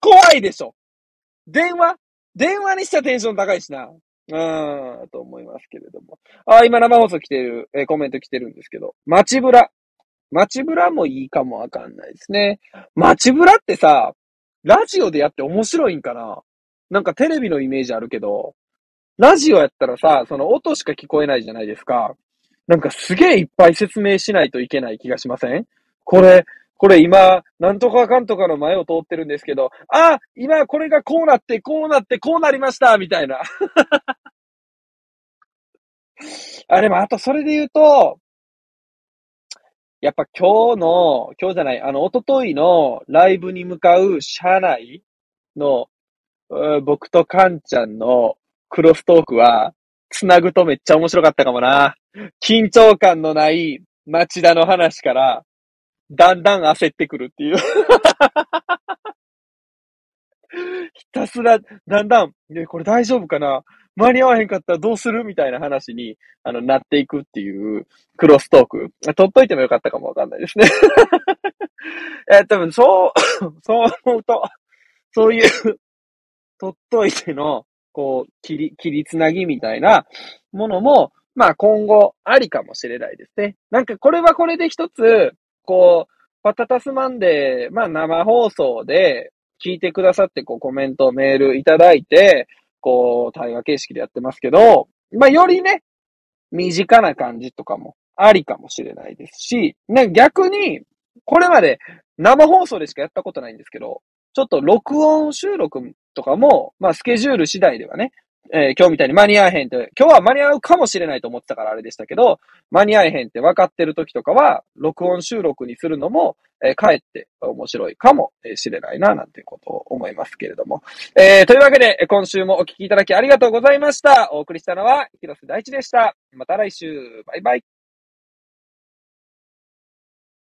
怖いでしょ。電話電話にしちゃテンション高いしな。うん、と思いますけれども。あ、今生放送来てる、えー、コメント来てるんですけど。街ブラ。街ブラもいいかもわかんないですね。街ブラってさ、ラジオでやって面白いんかななんかテレビのイメージあるけど、ラジオやったらさ、その音しか聞こえないじゃないですか。なんかすげえいっぱい説明しないといけない気がしません？これ、これ今、なんとかかんとかの前を通ってるんですけど、あ、今これがこうなって、こうなって、こうなりました、みたいな。あ、でもあとそれで言うと、やっぱ今日の、今日じゃない、あの、おとといのライブに向かう車内の、僕とカンちゃんのクロストークは、つなぐとめっちゃ面白かったかもな。緊張感のない町田の話から、だんだん焦ってくるっていう ひたすら、だんだん、ね、これ大丈夫かな？間に合わへんかったらどうする？みたいな話に、あの、なっていくっていうクロストーク。取っといてもよかったかもわかんないですね え、多分、そう、そう思うと、そういう取っといての、こう、切り、切りつなぎみたいなものも、まあ今後ありかもしれないですね。なんかこれはこれで一つ、こう、パタタスマンデー、まあ生放送で聞いてくださってこうコメント、メールいただいて、こう対話形式でやってますけど、まあよりね、身近な感じとかもありかもしれないですし、ね、逆に、これまで生放送でしかやったことないんですけど、ちょっと録音収録とかも、まあスケジュール次第ではね、えー今日みたいに間に合えへんって、今日は間に合うかもしれないと思ってたからあれでしたけど、間に合えへんって分かってる時とかは、録音収録にするのも、えーかえって面白いかもしれないな、なんていうことを思いますけれども。えーというわけで、今週もお聴きいただきありがとうございました。お送りしたのは、広瀬大地でした。また来週。バイバイ。